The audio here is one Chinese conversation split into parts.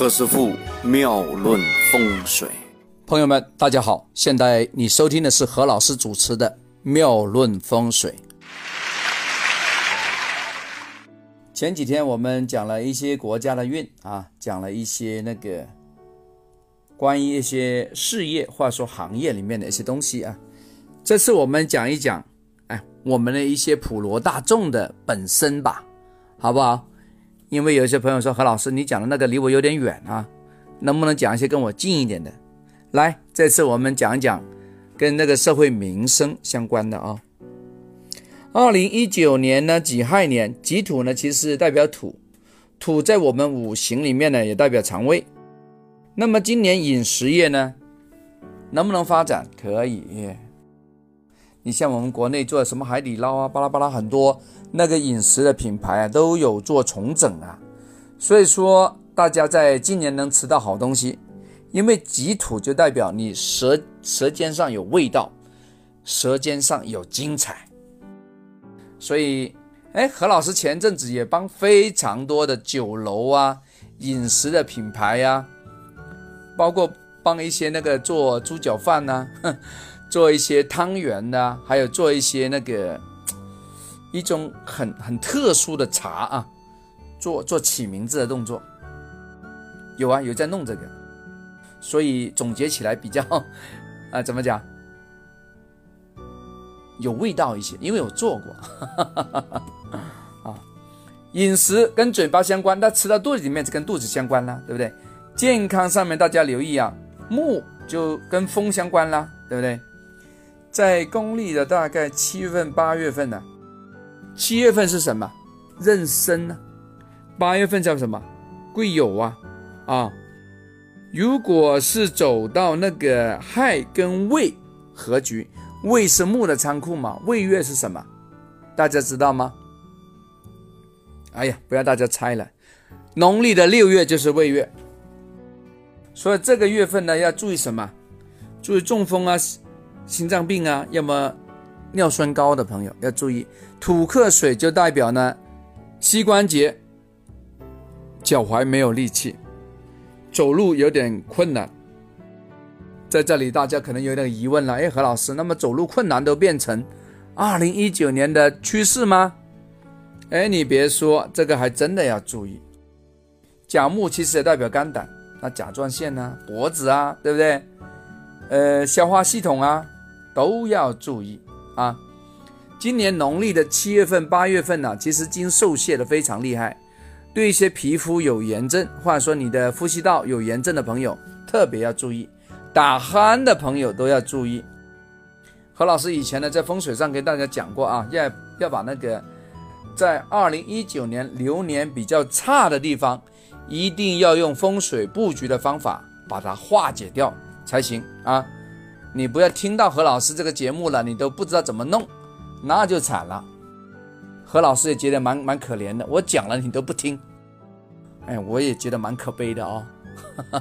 何师傅妙论风水，朋友们，大家好！现在你收听的是何老师主持的《妙论风水》。前几天我们讲了一些国家的运啊，讲了一些那个关于一些事业或者说行业里面的一些东西啊。这次我们讲一讲，哎，我们的一些普罗大众的本身吧，好不好？因为有些朋友说何老师，你讲的那个离我有点远啊，能不能讲一些跟我近一点的？来，这次我们讲一讲跟那个社会民生相关的啊。二零一九年呢，己亥年，己土呢其实代表土，土在我们五行里面呢也代表肠胃。那么今年饮食业呢，能不能发展？可以。你像我们国内做的什么海底捞啊，巴拉巴拉很多那个饮食的品牌啊，都有做重整啊。所以说，大家在今年能吃到好东西，因为己土就代表你舌舌尖上有味道，舌尖上有精彩。所以，哎，何老师前阵子也帮非常多的酒楼啊、饮食的品牌呀，包括帮一些那个做猪脚饭呐。做一些汤圆的，还有做一些那个一种很很特殊的茶啊，做做起名字的动作，有啊，有在弄这个，所以总结起来比较 啊，怎么讲，有味道一些，因为我做过 啊，饮食跟嘴巴相关，那吃到肚子里面就跟肚子相关了，对不对？健康上面大家留意啊，木就跟风相关啦，对不对？在公历的大概七月份、八月份呢，七月份是什么？壬申呢？八月份叫什么？贵酉啊！啊，如果是走到那个亥跟未合局，未是木的仓库嘛？未月是什么？大家知道吗？哎呀，不要大家猜了，农历的六月就是未月，所以这个月份呢要注意什么？注意中风啊！心脏病啊，要么尿酸高的朋友要注意，土克水就代表呢膝关节、脚踝没有力气，走路有点困难。在这里大家可能有点疑问了，哎，何老师，那么走路困难都变成二零一九年的趋势吗？哎，你别说，这个还真的要注意。甲木其实也代表肝胆，那甲状腺啊、脖子啊，对不对？呃，消化系统啊。都要注意啊！今年农历的七月份、八月份呢，其实经受泄的非常厉害。对一些皮肤有炎症，或者说你的呼吸道有炎症的朋友，特别要注意。打鼾的朋友都要注意。何老师以前呢，在风水上跟大家讲过啊，要要把那个在二零一九年流年比较差的地方，一定要用风水布局的方法把它化解掉才行啊。你不要听到何老师这个节目了，你都不知道怎么弄，那就惨了。何老师也觉得蛮蛮可怜的，我讲了你都不听，哎，我也觉得蛮可悲的哦。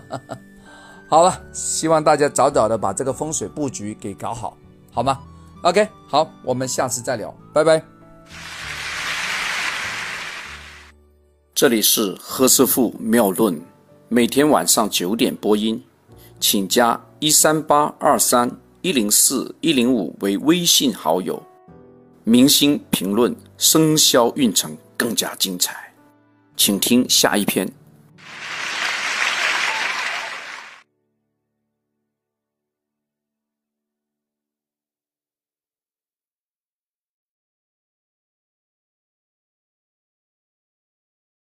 好了，希望大家早早的把这个风水布局给搞好，好吗？OK，好，我们下次再聊，拜拜。这里是何师傅妙论，每天晚上九点播音，请加。一三八二三一零四一零五为微信好友，明星评论生肖运程更加精彩，请听下一篇。